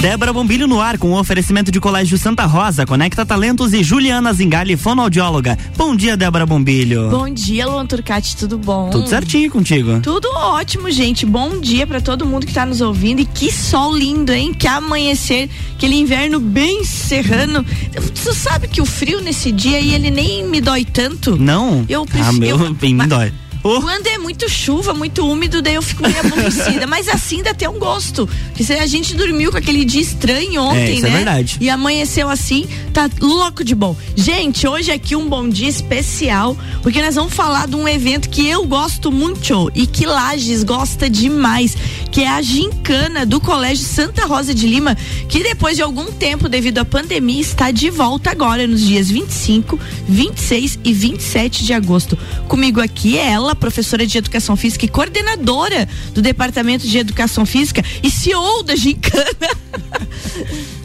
Débora Bombilho no ar com o oferecimento de Colégio Santa Rosa, Conecta Talentos e Juliana Zingali, fonoaudióloga. Bom dia, Débora Bombilho. Bom dia, Luan Turcati, tudo bom? Tudo certinho contigo. Tudo ótimo, gente. Bom dia para todo mundo que tá nos ouvindo e que sol lindo, hein? Que amanhecer, aquele inverno bem serrano. Você sabe que o frio nesse dia aí ele nem me dói tanto? Não? Eu prefiro. Ah, meu, bem me dói. Oh. Quando é muito chuva, muito úmido, daí eu fico meio aborrecida. Mas assim dá até um gosto. Porque a gente dormiu com aquele dia estranho ontem, é, isso né? É verdade. E amanheceu assim, tá louco de bom. Gente, hoje aqui um bom dia especial, porque nós vamos falar de um evento que eu gosto muito e que Lages gosta demais, que é a gincana do Colégio Santa Rosa de Lima, que depois de algum tempo, devido à pandemia, está de volta agora nos dias 25, 26 e 27 de agosto. Comigo aqui é ela, professora de Educação Física e coordenadora do Departamento de Educação Física e CEO da Gincana.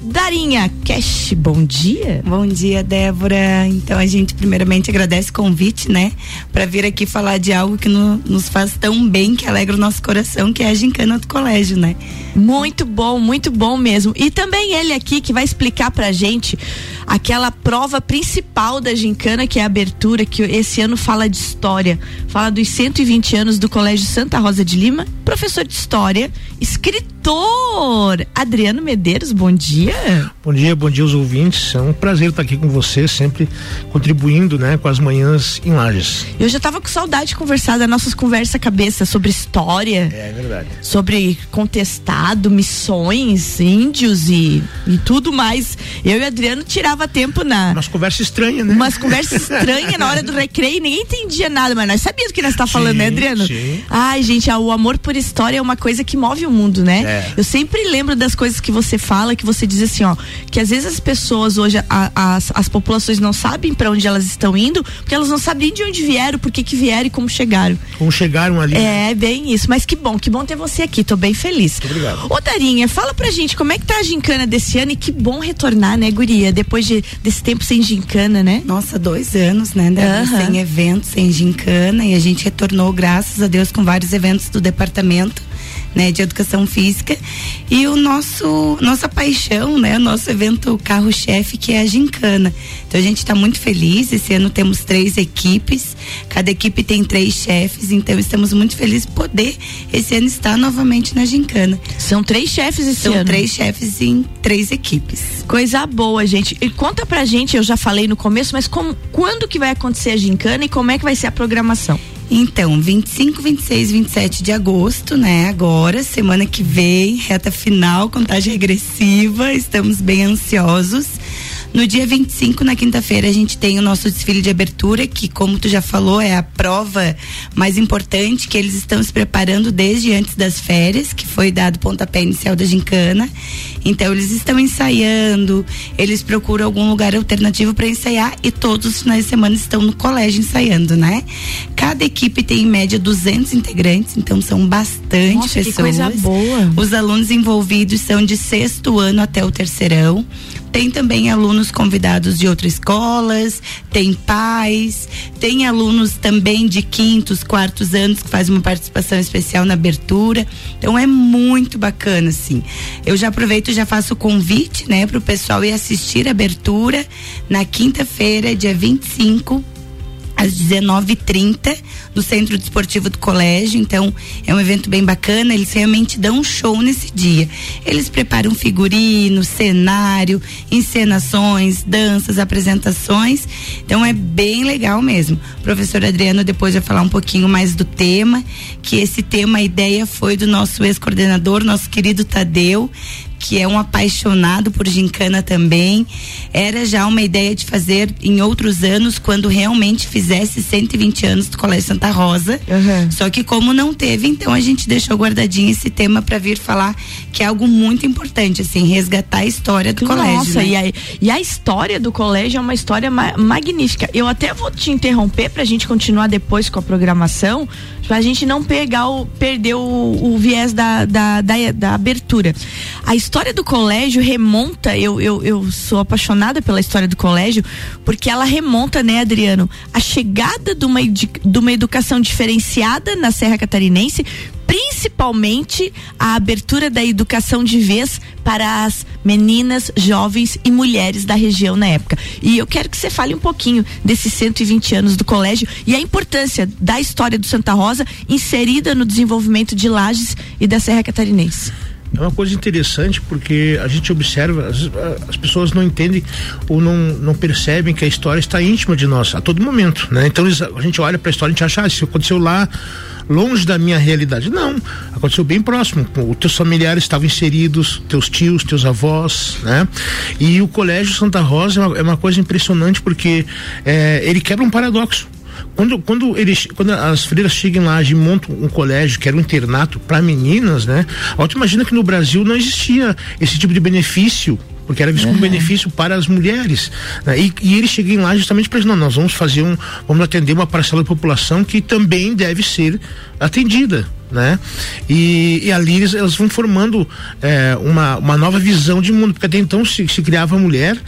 Darinha Cash, bom dia. Bom dia, Débora. Então a gente primeiramente agradece o convite, né, para vir aqui falar de algo que no, nos faz tão bem, que alegra o nosso coração, que é a gincana do colégio, né? Muito bom, muito bom mesmo. E também ele aqui que vai explicar pra gente aquela prova principal da gincana, que é a abertura, que esse ano fala de história, fala dos 120 anos do Colégio Santa Rosa de Lima, professor de história, escritor Adriano Medeiros, bom dia. Bom dia, bom dia aos ouvintes. É um prazer estar aqui com você, sempre contribuindo, né, com as manhãs em Lages. Eu já estava com saudade de conversar das nossas conversas cabeça sobre história. É verdade. Sobre contestado, missões, índios e, e tudo mais. Eu e Adriano tirava tempo na. Umas conversas estranhas, né? Umas conversas estranhas na hora do recreio, ninguém entendia nada, mas nós sabíamos o que nós está falando, né, Adriano? Sim. Ai, gente, o amor por história é uma coisa que move o mundo, né? É. Eu sempre lembro das coisas que você fala, que você diz assim, ó, que às vezes as pessoas hoje, a, as, as populações não sabem para onde elas estão indo, porque elas não sabem de onde vieram, por que que vieram e como chegaram. Como chegaram ali. É, bem isso. Mas que bom, que bom ter você aqui. Tô bem feliz. Muito obrigado. Ô, Darinha, fala pra gente como é que tá a gincana desse ano e que bom retornar, né, Guria? Depois de, desse tempo sem gincana, né? Nossa, dois anos, né, Débora? Aham. Sem eventos, sem gincana e a gente retornou, graças a Deus, com vários eventos do departamento. Né, de educação física e o nosso nossa paixão, né, o nosso evento carro-chefe que é a gincana. Então a gente está muito feliz. Esse ano temos três equipes, cada equipe tem três chefes, então estamos muito felizes de poder esse ano estar novamente na gincana. São três chefes esse São ano. três chefes em três equipes. Coisa boa, gente. E conta pra gente, eu já falei no começo, mas como, quando que vai acontecer a gincana e como é que vai ser a programação? Então, 25, 26, 27 de agosto, né? Agora, semana que vem, reta final, contagem regressiva, estamos bem ansiosos. No dia 25, na quinta-feira, a gente tem o nosso desfile de abertura, que, como tu já falou, é a prova mais importante, que eles estão se preparando desde antes das férias, que foi dado o pontapé inicial da gincana. Então, eles estão ensaiando, eles procuram algum lugar alternativo para ensaiar e todos os finais de semana estão no colégio ensaiando, né? Cada equipe tem em média 200 integrantes, então são bastante Nossa, que pessoas. coisa boa. Os alunos envolvidos são de sexto ano até o terceirão. Tem também alunos convidados de outras escolas, tem pais, tem alunos também de quintos, quartos anos que faz uma participação especial na abertura. Então é muito bacana, assim. Eu já aproveito e já faço o convite, né, para o pessoal ir assistir a abertura na quinta-feira, dia 25 às 19h30 no Centro Desportivo do Colégio. Então, é um evento bem bacana. Eles realmente dão um show nesse dia. Eles preparam figurino, cenário, encenações, danças, apresentações. Então, é bem legal mesmo. O professor Adriano depois vai falar um pouquinho mais do tema, que esse tema, a ideia foi do nosso ex-coordenador, nosso querido Tadeu, que é um apaixonado por gincana também. Era já uma ideia de fazer em outros anos, quando realmente fizesse 120 anos do Colégio Santa Rosa. Uhum. Só que como não teve, então a gente deixou guardadinho esse tema para vir falar que é algo muito importante, assim, resgatar a história do colégio. Nossa, né? e, a, e a história do colégio é uma história ma- magnífica. Eu até vou te interromper pra gente continuar depois com a programação, pra gente não pegar o, perder o, o viés da, da, da, da abertura. A história do colégio remonta, eu, eu, eu sou apaixonada pela história do colégio, porque ela remonta, né, Adriano, a chegada de uma, de uma educação diferenciada na Serra Catarinense, principalmente a abertura da educação de vez para as meninas, jovens e mulheres da região na época. E eu quero que você fale um pouquinho desses 120 anos do colégio e a importância da história do Santa Rosa inserida no desenvolvimento de Lages e da Serra Catarinense. É uma coisa interessante porque a gente observa, as, as, pessoas não entendem ou não, não percebem que a história está íntima de nós a todo momento, né? Então a gente olha para a história e a gente acha, ah, isso aconteceu lá longe da minha realidade. Não, aconteceu bem próximo. Os teus familiares estavam inseridos, teus tios, teus avós, né? E o Colégio Santa Rosa é uma, é uma coisa impressionante porque é, ele quebra um paradoxo. Quando, quando, eles, quando as freiras chegam lá e montam um colégio que era um internato para meninas, né? A imagina que no Brasil não existia esse tipo de benefício porque era visto como benefício para as mulheres. Né? E, e eles chegam lá justamente para não, nós vamos fazer um, vamos atender uma parcela da população que também deve ser atendida né? E, e ali eles, elas vão formando é, uma, uma nova visão de mundo, porque até então se, se criava a mulher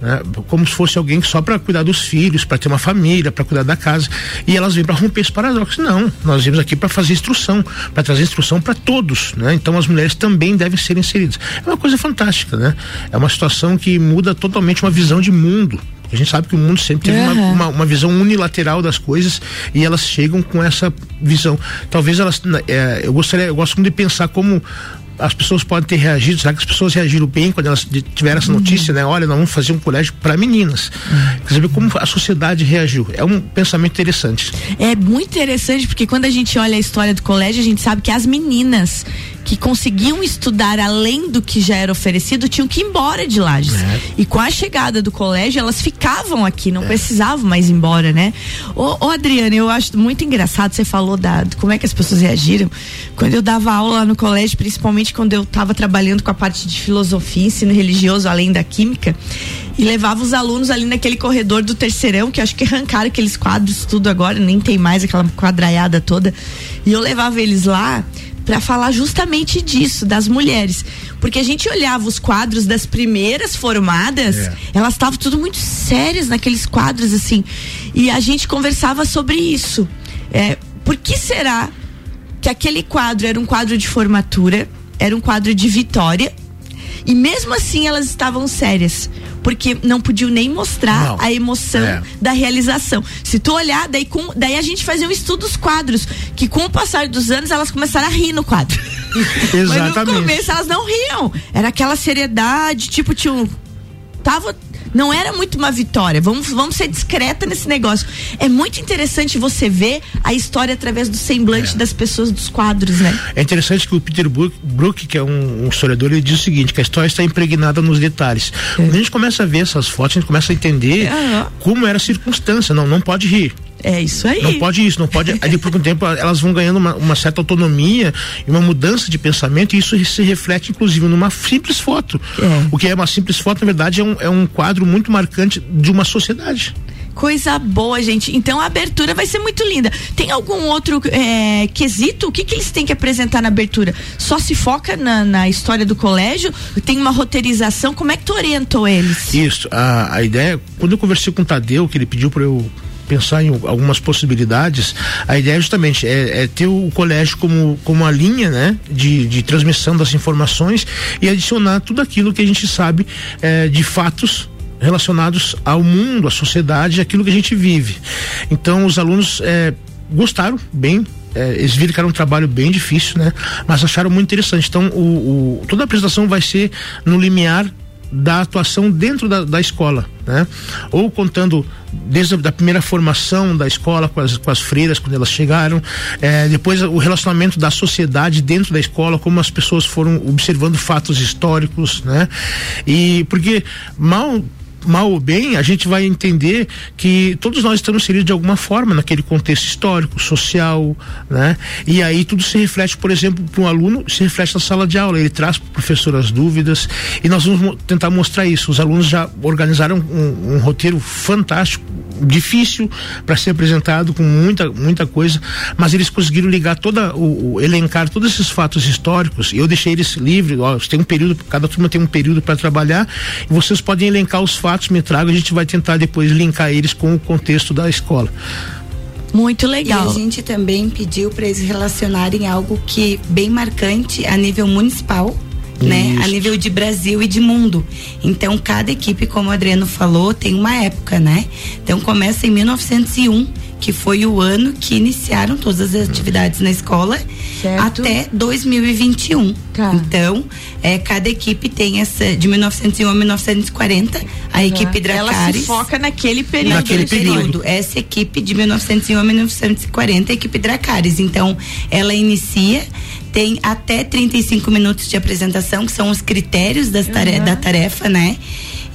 né, como se fosse alguém só para cuidar dos filhos, para ter uma família, para cuidar da casa, e elas vêm para romper esse paradoxo. Não, nós viemos aqui para fazer instrução, para trazer instrução para todos, né? Então as mulheres também devem ser inseridas. É uma coisa fantástica, né? É uma situação que muda totalmente uma visão de mundo a gente sabe que o mundo sempre teve uhum. uma, uma, uma, visão unilateral das coisas e elas chegam com essa visão. Talvez elas. É, eu gostaria, eu gosto muito de pensar como as pessoas podem ter reagido, será que as pessoas reagiram bem quando elas tiveram essa notícia, uhum. né? Olha, nós vamos fazer um colégio para meninas. Uhum. Quer saber como a sociedade reagiu. É um pensamento interessante. É muito interessante porque quando a gente olha a história do colégio, a gente sabe que as meninas que conseguiam estudar além do que já era oferecido tinham que ir embora de Lages. É. E com a chegada do colégio, elas ficavam aqui, não é. precisavam mais ir embora, né? Ô, ô Adriana, eu acho muito engraçado, você falou da, como é que as pessoas reagiram. Quando eu dava aula lá no colégio, principalmente quando eu estava trabalhando com a parte de filosofia, ensino religioso, além da química, e levava os alunos ali naquele corredor do terceirão, que acho que arrancaram aqueles quadros tudo agora, nem tem mais aquela quadraiada toda. E eu levava eles lá para falar justamente disso, das mulheres. Porque a gente olhava os quadros das primeiras formadas, é. elas estavam tudo muito sérias naqueles quadros, assim. E a gente conversava sobre isso. É, por que será que aquele quadro era um quadro de formatura, era um quadro de vitória, e mesmo assim elas estavam sérias? porque não podiam nem mostrar não. a emoção é. da realização. Se tu olhar, daí, com, daí a gente fazia um estudo dos quadros, que com o passar dos anos elas começaram a rir no quadro. Exatamente. Mas no começo elas não riam. Era aquela seriedade, tipo, tinha um. Tava não era muito uma vitória. Vamos, vamos ser discreta nesse negócio. É muito interessante você ver a história através do semblante é. das pessoas dos quadros, né? É interessante que o Peter Brook, que é um, um, historiador, ele diz o seguinte, que a história está impregnada nos detalhes. É. Quando a gente começa a ver essas fotos, a gente começa a entender como era a circunstância. Não, não pode rir. É isso aí. Não pode isso, não pode. Aí depois com o tempo elas vão ganhando uma, uma, certa autonomia e uma mudança de pensamento, e isso se reflete, inclusive, numa simples foto. É. O que é uma simples foto, na verdade, é um, é um quadro muito marcante de uma sociedade. Coisa boa, gente. Então a abertura vai ser muito linda. Tem algum outro é, quesito? O que, que eles têm que apresentar na abertura? Só se foca na, na história do colégio? Tem uma roteirização? Como é que tu orientou eles? Isso. A, a ideia, quando eu conversei com o Tadeu, que ele pediu para eu pensar em algumas possibilidades, a ideia justamente é, é, ter o colégio como, como uma linha né, de, de transmissão das informações e adicionar tudo aquilo que a gente sabe é, de fatos relacionados ao mundo, à sociedade, aquilo que a gente vive. Então os alunos é, gostaram bem é, eles viram um trabalho bem difícil, né? Mas acharam muito interessante. Então, o, o, toda a apresentação vai ser no limiar da atuação dentro da, da escola, né? Ou contando desde a primeira formação da escola com as, com as freiras quando elas chegaram, é, depois o relacionamento da sociedade dentro da escola, como as pessoas foram observando fatos históricos, né? E porque mal mal ou bem, a gente vai entender que todos nós estamos inseridos de alguma forma naquele contexto histórico, social, né? E aí tudo se reflete, por exemplo, para um aluno, se reflete na sala de aula. Ele traz para o professor as dúvidas e nós vamos tentar mostrar isso. Os alunos já organizaram um, um roteiro fantástico, difícil para ser apresentado, com muita, muita coisa, mas eles conseguiram ligar toda, o, o elencar todos esses fatos históricos. Eu deixei eles livres, ó, tem um período, cada turma tem um período para trabalhar e vocês podem elencar os fatos fatos me tragam, a gente vai tentar depois linkar eles com o contexto da escola. Muito legal. E a gente também pediu para eles relacionarem algo que bem marcante a nível municipal né? A nível de Brasil e de mundo. Então, cada equipe, como o Adriano falou, tem uma época, né? Então, começa em 1901, que foi o ano que iniciaram todas as atividades na escola, certo. até 2021. Tá. Então, é, cada equipe tem essa, de 1901 a 1940, a uhum. equipe Dracares. Ela se foca naquele período. Naquele período. Essa equipe de 1901 a 1940, a equipe Dracares. Então, ela inicia tem até 35 minutos de apresentação, que são os critérios das tare uhum. da tarefa, né?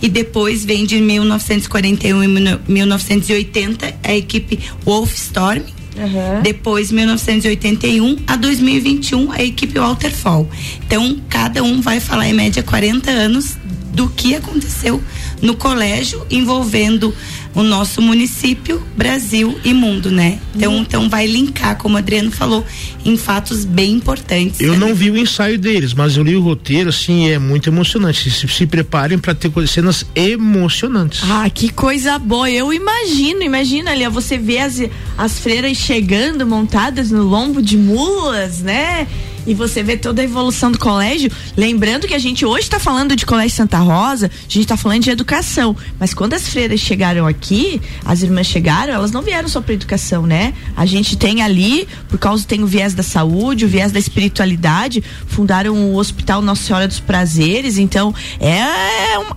E depois vem de 1941 e 1980 a equipe Wolfstorm. Uhum. Depois, 1981 a 2021, a equipe Walterfall. Então, cada um vai falar em média 40 anos do que aconteceu no colégio envolvendo o nosso município, Brasil e mundo, né? Então, uhum. então vai linkar, como o Adriano falou, em fatos bem importantes. Eu né? não vi o ensaio deles, mas eu li o roteiro, assim, é muito emocionante. Se, se preparem para ter cenas emocionantes. Ah, que coisa boa! Eu imagino, imagina ali, você vê as, as freiras chegando montadas no lombo de mulas, né? E você vê toda a evolução do colégio. Lembrando que a gente hoje está falando de Colégio Santa Rosa, a gente está falando de educação. Mas quando as freiras chegaram aqui, as irmãs chegaram, elas não vieram só para educação, né? A gente tem ali, por causa tem o viés da saúde, o viés da espiritualidade, fundaram o Hospital Nossa Senhora dos Prazeres. Então, é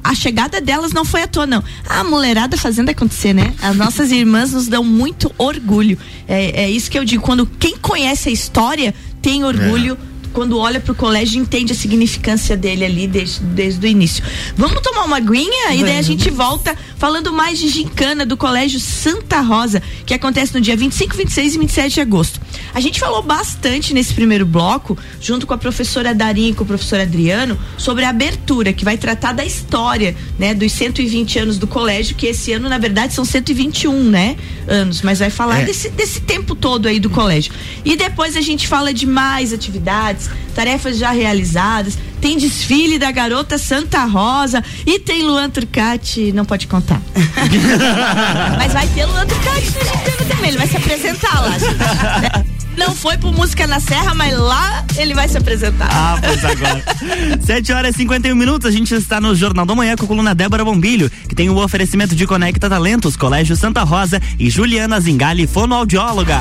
a chegada delas não foi à toa, não. A mulherada fazendo acontecer, né? As nossas irmãs nos dão muito orgulho. É, é isso que eu digo. Quando quem conhece a história tem orgulho. É quando olha para o colégio entende a significância dele ali desde, desde o início. Vamos tomar uma aguinha e daí a gente volta falando mais de gincana do Colégio Santa Rosa, que acontece no dia 25, 26 e 27 de agosto. A gente falou bastante nesse primeiro bloco, junto com a professora Darim e com o professor Adriano, sobre a abertura, que vai tratar da história, né, dos 120 anos do colégio, que esse ano, na verdade, são 121, né, anos, mas vai falar é. desse, desse tempo todo aí do colégio. E depois a gente fala de mais atividades, tarefas já realizadas, tem desfile da garota Santa Rosa e tem Luan Turcati, não pode contar. Mas vai ter Luan Turcati no Gitano também, ele vai se apresentar lá. Não foi pro Música na Serra, mas lá ele vai se apresentar. Ah, pois agora. 7 horas e 51 minutos, a gente está no Jornal da Manhã com a coluna Débora Bombilho, que tem o oferecimento de Conecta Talentos, Colégio Santa Rosa e Juliana Zingali, fonoaudióloga.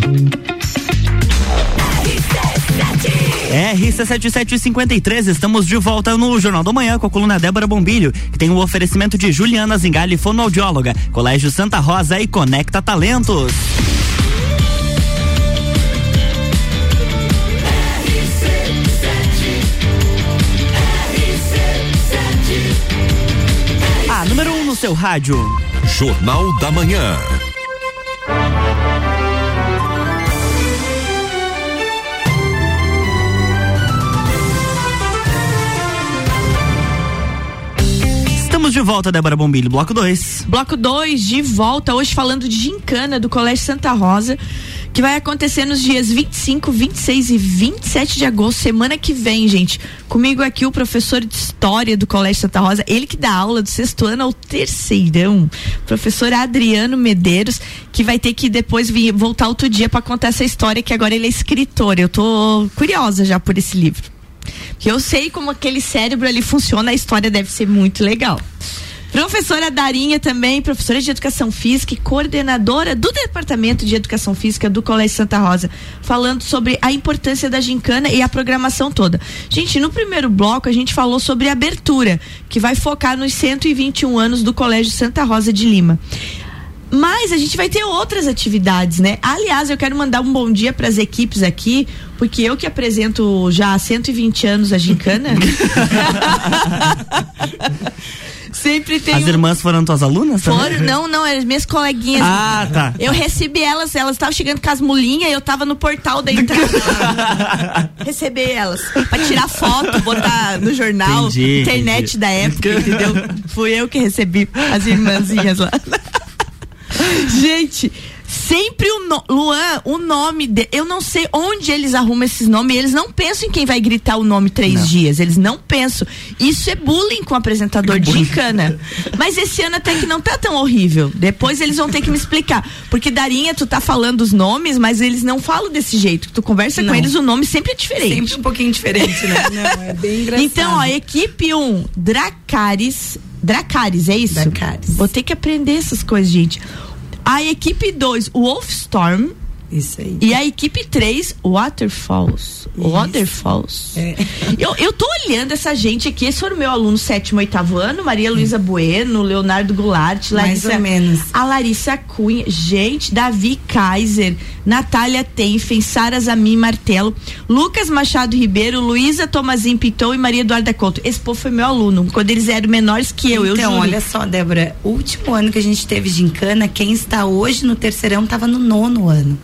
RC7753, estamos de volta no Jornal da Manhã com a coluna Débora Bombilho, que tem o um oferecimento de Juliana Zingali, fonoaudióloga, Colégio Santa Rosa e Conecta Talentos. A número 1 um no seu rádio. Jornal da Manhã. Estamos de volta, Débora Bombilho, bloco 2. Bloco 2, de volta, hoje falando de gincana do Colégio Santa Rosa, que vai acontecer nos dias 25, 26 e 27 de agosto, semana que vem, gente. Comigo aqui o professor de História do Colégio Santa Rosa, ele que dá aula do sexto ano ao terceirão, professor Adriano Medeiros, que vai ter que depois vir, voltar outro dia para contar essa história, que agora ele é escritor. Eu tô curiosa já por esse livro. Que eu sei como aquele cérebro ali funciona, a história deve ser muito legal. Professora Darinha também, professora de Educação Física e coordenadora do Departamento de Educação Física do Colégio Santa Rosa, falando sobre a importância da gincana e a programação toda. Gente, no primeiro bloco a gente falou sobre abertura, que vai focar nos 121 anos do Colégio Santa Rosa de Lima. Mas a gente vai ter outras atividades, né? Aliás, eu quero mandar um bom dia para as equipes aqui, porque eu que apresento já há 120 anos a Gincana. Sempre tem. As irmãs foram tuas alunas? Foram, também? não, não, eram minhas coleguinhas. Ah, tá. Eu recebi elas, elas estavam chegando com as mulinhas e eu tava no portal da entrada. Receber elas. Pra tirar foto, botar no jornal, entendi, internet entendi. da época, entendeu? Fui eu que recebi as irmãzinhas lá. Gente, sempre o no, Luan, o nome de, eu não sei onde eles arrumam esses nomes, eles não pensam em quem vai gritar o nome três não. dias, eles não pensam. Isso é bullying com o apresentador de gincana. Mas esse ano até que não tá tão horrível. Depois eles vão ter que me explicar, porque Darinha, tu tá falando os nomes, mas eles não falam desse jeito. Tu conversa não. com eles, o nome sempre é diferente. Sempre um pouquinho diferente, né? Não, é bem engraçado. Então, ó, equipe 1, um, Dracaris Dracaris, é isso? Dracaris. Vou ter que aprender essas coisas, gente. A equipe 2, Wolfstorm. Isso aí. E a equipe 3, Waterfalls. Isso. Waterfalls. É. Eu, eu tô olhando essa gente aqui, esse foi o meu aluno sétimo, oitavo ano, Maria Luísa Bueno, Leonardo Goulart, Mais Larissa, ou menos. a Larissa Cunha, gente, Davi Kaiser, Natália Tenfen, Sara Zamin Martelo, Lucas Machado Ribeiro, Luísa Tomazin Pitou e Maria Eduarda Couto. Esse povo foi meu aluno, quando eles eram menores que eu, então, eu juro. olha só, Débora, o último ano que a gente teve gincana, quem está hoje no terceirão estava no nono ano.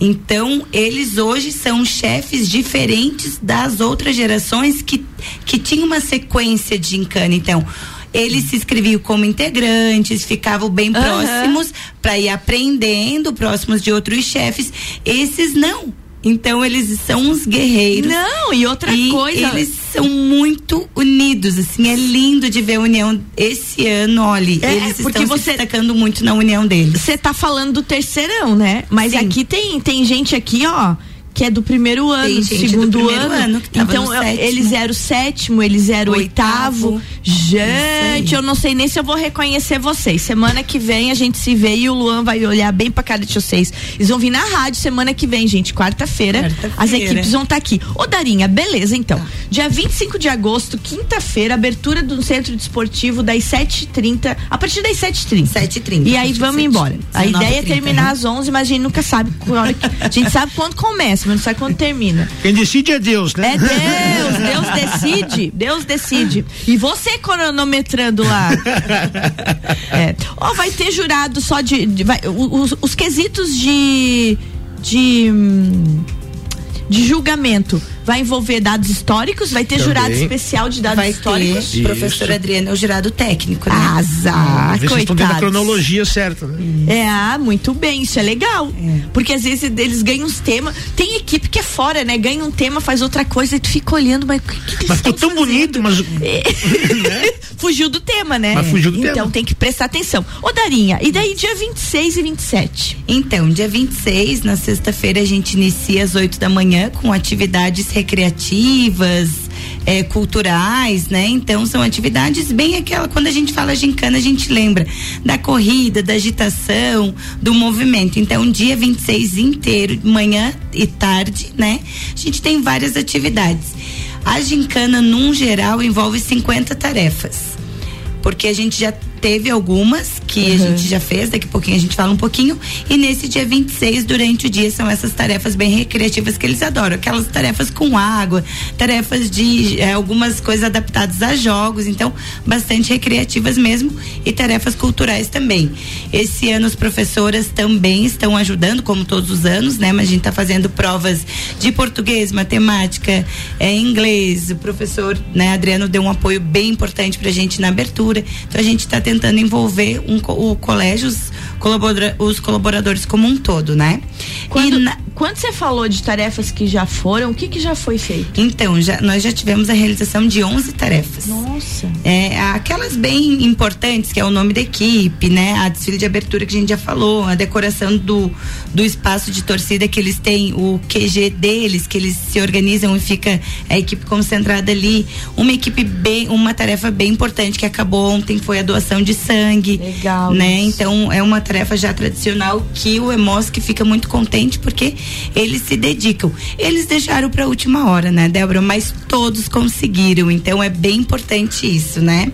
Então, eles hoje são chefes diferentes das outras gerações que, que tinham uma sequência de gincana. Então, eles se inscreviam como integrantes, ficavam bem próximos para ir aprendendo, próximos de outros chefes. Esses não. Então eles são uns guerreiros. Não, e outra e coisa. Eles são muito unidos, assim, é lindo de ver a união esse ano, olha, É, eles porque estão você- se destacando muito na união deles. Você tá falando do terceirão, né? Mas Sim. aqui tem, tem gente aqui, ó, que é do primeiro ano, Tem do gente do segundo primeiro ano. ano então, eles eram o sétimo, eles eram o oitavo. Gente, eu não sei nem se eu vou reconhecer vocês. Semana que vem a gente se vê e o Luan vai olhar bem pra cara de vocês. Eles vão vir na rádio semana que vem, gente, quarta-feira. Quarta-feira. as equipes vão estar aqui. Ô, Darinha, beleza, então. Tá. Dia 25 de agosto, quinta-feira, abertura do centro desportivo das 7h30, a partir das 7h30. 7h30. E aí vamos embora. A ideia é 19h30, terminar né? às 11, mas a gente nunca sabe A gente sabe quando começa, mas não sabe quando termina. Quem decide é Deus, né? É Deus, Deus decide, Deus decide. E você cronometrando lá. É. Ó, vai ter jurado só de. de- vai- os, os quesitos de. de. hum, de julgamento vai envolver dados históricos, vai ter Também. jurado especial de dados Vai históricos. ter, professor Adriano é o jurado técnico, né? Azar, vocês estão dentro da cronologia certa, né? É, ah, muito bem, isso é legal. Porque às vezes eles ganham uns temas. Tem equipe que é fora, né? Ganha um tema, faz outra coisa e tu fica olhando, mas o que, que eles Mas ficou tão bonito, mas. Fugiu do tema, né? Mas fugiu do então tema. tem que prestar atenção. Ô, Darinha, e daí dia 26 e 27? Então, dia 26, na sexta-feira, a gente inicia às 8 da manhã com atividades recreativas, é, culturais, né? Então são atividades bem aquela quando a gente fala gincana a gente lembra da corrida, da agitação, do movimento. Então dia 26 inteiro, manhã e tarde, né? A gente tem várias atividades. A gincana, num geral, envolve 50 tarefas. Porque a gente já teve algumas que uhum. a gente já fez, daqui a pouquinho a gente fala um pouquinho. E nesse dia 26, durante o dia, são essas tarefas bem recreativas que eles adoram. Aquelas tarefas com água, tarefas de é, algumas coisas adaptadas a jogos, então bastante recreativas mesmo e tarefas culturais também. Esse ano as professoras também estão ajudando, como todos os anos, né? Mas a gente está fazendo provas de português, matemática, é, inglês. O professor, né, Adriano, deu um apoio bem importante para a gente na abertura. Então a gente está tentando tentando envolver um, o colégio, os, colabora, os colaboradores como um todo, né? Quando, na, quando você falou de tarefas que já foram, o que, que já foi feito? Então, já, nós já tivemos a realização de 11 tarefas. Nossa. É, aquelas bem importantes, que é o nome da equipe, né? A desfile de abertura que a gente já falou, a decoração do, do espaço de torcida que eles têm, o QG deles, que eles se organizam e fica a equipe concentrada ali. Uma equipe bem, uma tarefa bem importante que acabou ontem foi a doação de sangue. Legal. Né? Então é uma tarefa já tradicional que o EMOSC fica muito contente porque eles se dedicam. Eles deixaram para a última hora, né, Débora? Mas todos conseguiram. Então é bem importante isso, né?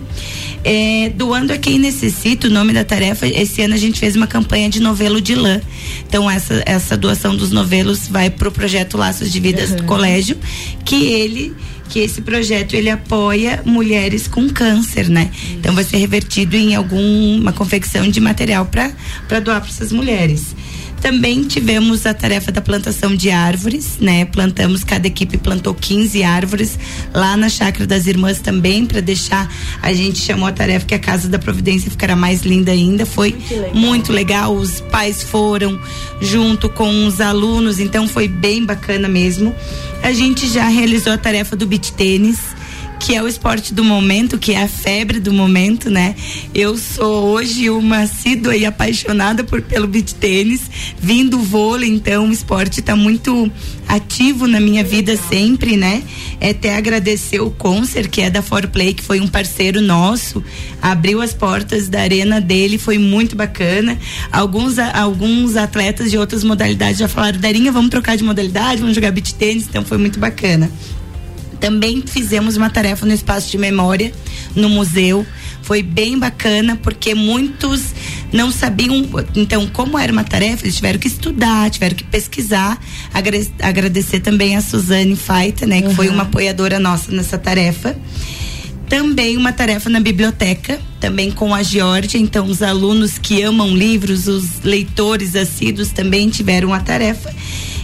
É, doando a quem necessita, o nome da tarefa, esse ano a gente fez uma campanha de novelo de lã. Então essa, essa doação dos novelos vai pro projeto Laços de Vidas uhum. do colégio, que ele que esse projeto ele apoia mulheres com câncer, né? Isso. Então vai ser revertido em alguma confecção de material para doar para essas mulheres. Também tivemos a tarefa da plantação de árvores, né? Plantamos, cada equipe plantou 15 árvores lá na chácara das irmãs também, para deixar. A gente chamou a tarefa que a Casa da Providência ficará mais linda ainda. Foi muito legal. muito legal. Os pais foram junto com os alunos, então foi bem bacana mesmo. A gente já realizou a tarefa do beat tênis que é o esporte do momento, que é a febre do momento, né? Eu sou hoje uma assídua e apaixonada por, pelo beach tênis, vindo vôlei, então o esporte está muito ativo na minha vida sempre, né? É até agradecer o Concer, que é da Play, que foi um parceiro nosso, abriu as portas da arena dele, foi muito bacana. Alguns, alguns atletas de outras modalidades já falaram, Darinha, vamos trocar de modalidade, vamos jogar beach tênis, então foi muito bacana. Também fizemos uma tarefa no espaço de memória, no museu. Foi bem bacana, porque muitos não sabiam. Então, como era uma tarefa, eles tiveram que estudar, tiveram que pesquisar. Agradecer também a Suzane Faita, né, que uhum. foi uma apoiadora nossa nessa tarefa também uma tarefa na biblioteca, também com a Georgia. Então, os alunos que amam livros, os leitores assíduos também tiveram a tarefa.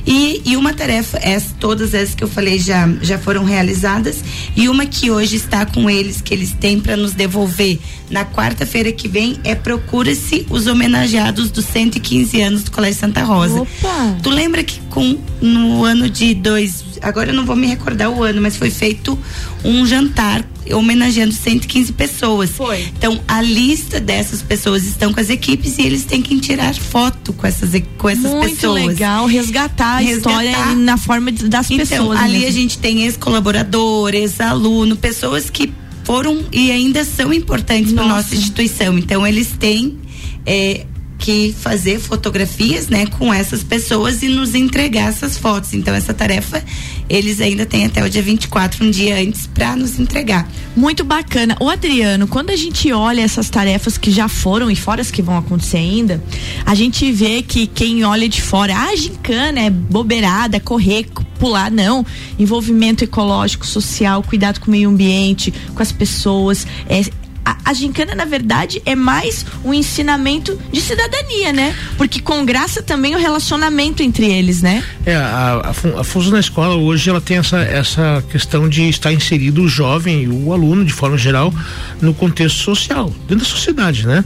E, e uma tarefa, essa, todas essas que eu falei já, já foram realizadas, e uma que hoje está com eles, que eles têm para nos devolver na quarta-feira que vem, é Procura-se os homenageados dos 115 anos do Colégio Santa Rosa. Opa. Tu lembra que com, no ano de dois, agora eu não vou me recordar o ano, mas foi feito um jantar homenageando 115 pessoas. Foi. Então, a lista dessas pessoas estão com as equipes e eles têm que tirar foto com essas, com essas Muito pessoas. Muito legal, resgatar, resgatar, a história na forma das então, pessoas. Ali mesmo. a gente tem ex-colaborador, ex-aluno, pessoas que foram e ainda são importantes para nossa instituição. Então, eles têm é, que fazer fotografias, né, com essas pessoas e nos entregar essas fotos. Então essa tarefa eles ainda têm até o dia 24, um dia antes, para nos entregar. Muito bacana. O Adriano, quando a gente olha essas tarefas que já foram e fora as que vão acontecer ainda, a gente vê que quem olha de fora, ah, gincana é bobeirada, correr, pular, não. Envolvimento ecológico, social, cuidado com o meio ambiente, com as pessoas, é, a, a gincana, na verdade, é mais um ensinamento de cidadania, né? Porque com graça também o relacionamento entre eles, né? É, a, a, a Fuso na escola hoje ela tem essa, essa questão de estar inserido o jovem, o aluno, de forma geral, no contexto social, dentro da sociedade, né?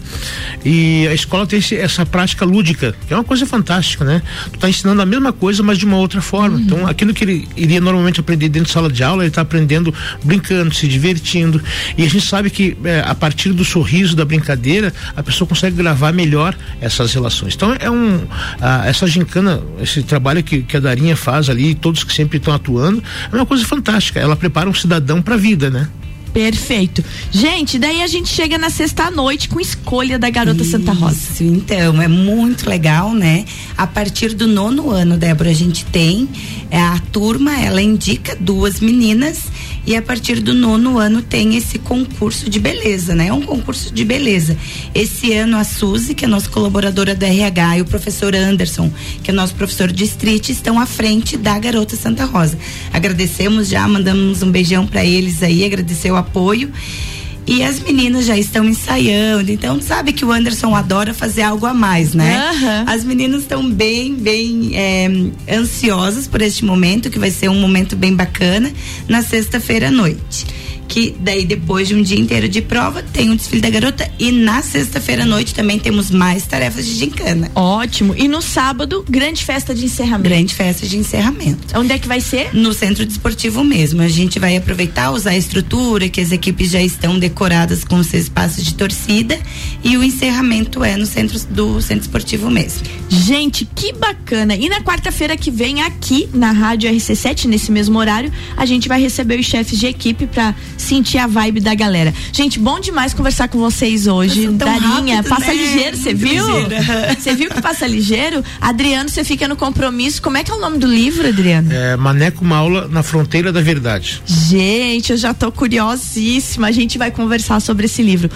E a escola tem esse, essa prática lúdica, que é uma coisa fantástica, né? Tu tá ensinando a mesma coisa, mas de uma outra forma. Uhum. Então, aquilo que ele iria normalmente aprender dentro de sala de aula, ele está aprendendo brincando, se divertindo. E a gente sabe que é, a partir do sorriso, da brincadeira, a pessoa consegue gravar melhor essas relações. Então é um a, essa gincana, esse trabalho que, que a Darinha faz ali, todos que sempre estão atuando, é uma coisa fantástica. Ela prepara um cidadão para a vida, né? Perfeito. Gente, daí a gente chega na sexta-noite com escolha da garota Isso, Santa Rosa. então, é muito legal, né? A partir do nono ano, Débora, a gente tem é, a turma, ela indica duas meninas e a partir do nono ano tem esse concurso de beleza, né? É um concurso de beleza. Esse ano a Suzy, que é nossa colaboradora do RH, e o professor Anderson, que é nosso professor de street, estão à frente da garota Santa Rosa. Agradecemos já, mandamos um beijão para eles aí, agradecer o apoio. E as meninas já estão ensaiando, então sabe que o Anderson adora fazer algo a mais, né? Aham. As meninas estão bem, bem é, ansiosas por este momento, que vai ser um momento bem bacana, na sexta-feira à noite. Que daí, depois de um dia inteiro de prova, tem o desfile da garota. E na sexta-feira à noite também temos mais tarefas de gincana. Ótimo. E no sábado, grande festa de encerramento. Grande festa de encerramento. Onde é que vai ser? No centro desportivo mesmo. A gente vai aproveitar, usar a estrutura, que as equipes já estão decoradas com seus espaços de torcida. E o encerramento é no centro do centro esportivo mesmo. Gente, que bacana. E na quarta-feira que vem, aqui na Rádio RC7, nesse mesmo horário, a gente vai receber os chefes de equipe pra sentir a vibe da galera. Gente, bom demais conversar com vocês hoje. Darinha, rápido, passa né? ligeiro, você viu? ligeiro. Você viu que passa ligeiro? Adriano, você fica no compromisso. Como é que é o nome do livro, Adriano? É, Maneco Maula na fronteira da verdade. Gente, eu já tô curiosíssima. A gente vai conversar sobre esse livro.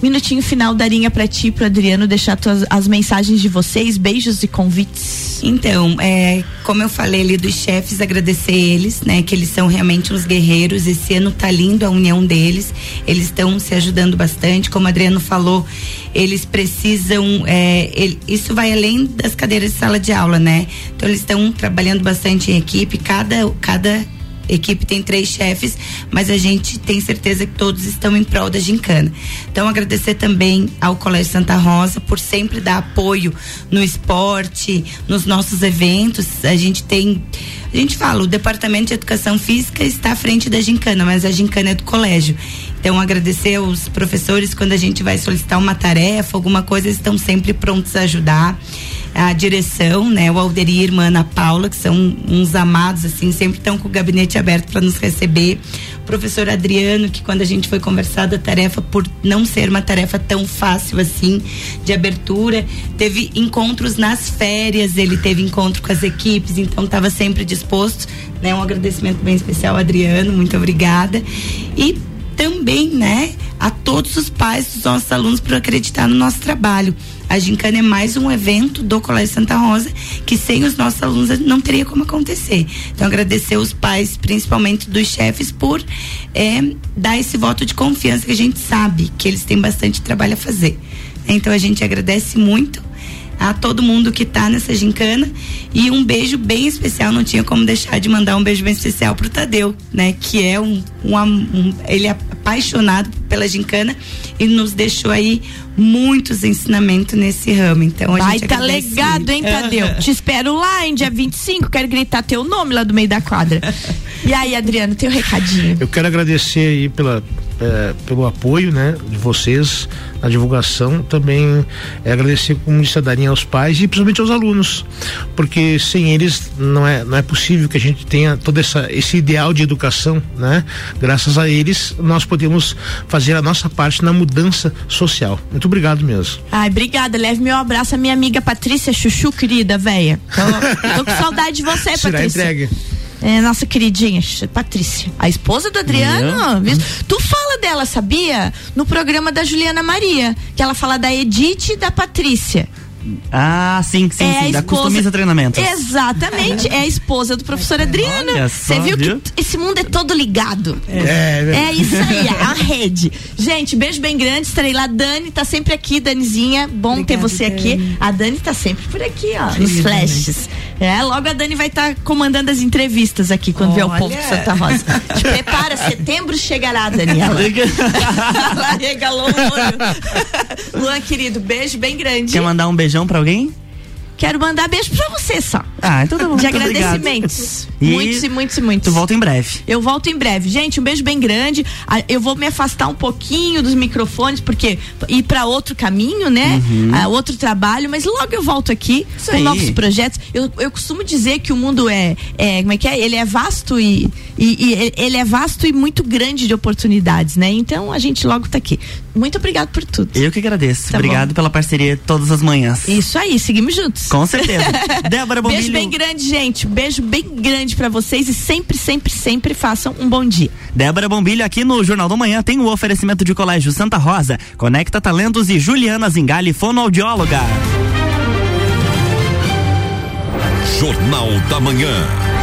Minutinho final, Darinha, pra ti, pro Adriano, deixar tuas, as mensagens de vocês, beijos e convites. Então, é, como eu falei ali dos chefes, agradecer eles, né? Que eles são realmente uns guerreiros. Esse ano tá lindo a união deles. Eles estão se ajudando bastante. Como o Adriano falou, eles precisam. é, ele- isso vai além das cadeiras de sala de aula, né? Então eles estão trabalhando bastante em equipe. Cada, cada equipe tem três chefes, mas a gente tem certeza que todos estão em prol da gincana. Então agradecer também ao Colégio Santa Rosa por sempre dar apoio no esporte, nos nossos eventos. A gente tem, a gente fala, o Departamento de Educação Física está à frente da gincana, mas a gincana é do colégio. Então agradecer aos professores quando a gente vai solicitar uma tarefa, alguma coisa, eles estão sempre prontos a ajudar a direção, né, o Alderir e a irmã Ana Paula, que são uns amados assim, sempre estão com o gabinete aberto para nos receber. O professor Adriano, que quando a gente foi conversar da tarefa por não ser uma tarefa tão fácil assim de abertura, teve encontros nas férias, ele teve encontro com as equipes, então estava sempre disposto, né? Um agradecimento bem especial Adriano, muito obrigada. E também, né, a todos os pais dos nossos alunos por acreditar no nosso trabalho. A Gincana é mais um evento do Colégio Santa Rosa que sem os nossos alunos não teria como acontecer. Então, agradecer os pais, principalmente dos chefes, por eh, dar esse voto de confiança que a gente sabe que eles têm bastante trabalho a fazer. Então, a gente agradece muito a todo mundo que tá nessa gincana e um beijo bem especial, não tinha como deixar de mandar um beijo bem especial pro Tadeu, né, que é um, um, um- ele é apaixonado pela gincana e nos deixou aí muitos ensinamentos nesse ramo. Então a Vai gente tá agradece legado, hein, Tadeu? Aham. Te espero lá em dia 25, quero gritar teu nome lá do meio da quadra. E aí, Adriano, teu recadinho. Eu quero agradecer aí pela, eh, pelo apoio, né, de vocês na divulgação. Também eh, agradecer, como disse a Darinha, aos pais e principalmente aos alunos, porque sem eles não é, não é possível que a gente tenha todo essa, esse ideal de educação, né? Graças a eles, nós podemos fazer a nossa parte na mudança social. Muito obrigado mesmo. Ai, obrigada. Leve meu abraço à minha amiga Patrícia Chuchu, querida, véia. Tô, tô com saudade de você, Será Patrícia. entregue. É, nossa queridinha, Patrícia. A esposa do Adriano. viu? Tu fala dela, sabia? No programa da Juliana Maria. Que ela fala da Edith e da Patrícia. Ah, sim, sim, é sim. Da esposa- Customiza Treinamentos. Exatamente. É a esposa do professor Adriano. Olha Você viu, viu? que esse mundo é todo ligado. É, É isso aí, é a rede. Gente, beijo bem grande, estarei lá. Dani tá sempre aqui, Danizinha. Bom ter Obrigada, você aqui. Dani. A Dani tá sempre por aqui, ó, nos Querida, flashes. É, logo a Dani vai estar comandando as entrevistas aqui quando vier o Olha. povo de Santa Rosa. Te prepara, setembro chegará, Daniela. Ela regalou o olho. Luan, querido, beijo bem grande. Quer mandar um beijão pra alguém? Quero mandar beijo pra você só. Ah, então tá bom. De agradecimentos. E muitos e muitos e muitos. Tu volta em breve. Eu volto em breve. Gente, um beijo bem grande. Ah, Eu vou me afastar um pouquinho dos microfones, porque ir para outro caminho, né? Ah, outro trabalho, mas logo eu volto aqui Uhum. Isso com aí. novos projetos. Eu, eu costumo dizer que o mundo é, é. Como é que é? Ele é vasto e, e- e ele é vasto e muito grande de oportunidades, né? Então a gente logo tá aqui. Muito obrigado por tudo. Eu que agradeço. Tá Obrigado bom. pela parceria todas as manhãs. Isso aí, seguimos juntos. Com certeza. Débora Bombilho. Beijo bem grande, gente. Beijo bem grande pra vocês e sempre, sempre, sempre façam um bom dia. Débora Bombilho aqui no Jornal da Manhã tem o oferecimento de Colégio Santa Rosa, Conecta Talentos e Juliana Zingali, fonoaudióloga. Jornal da Manhã.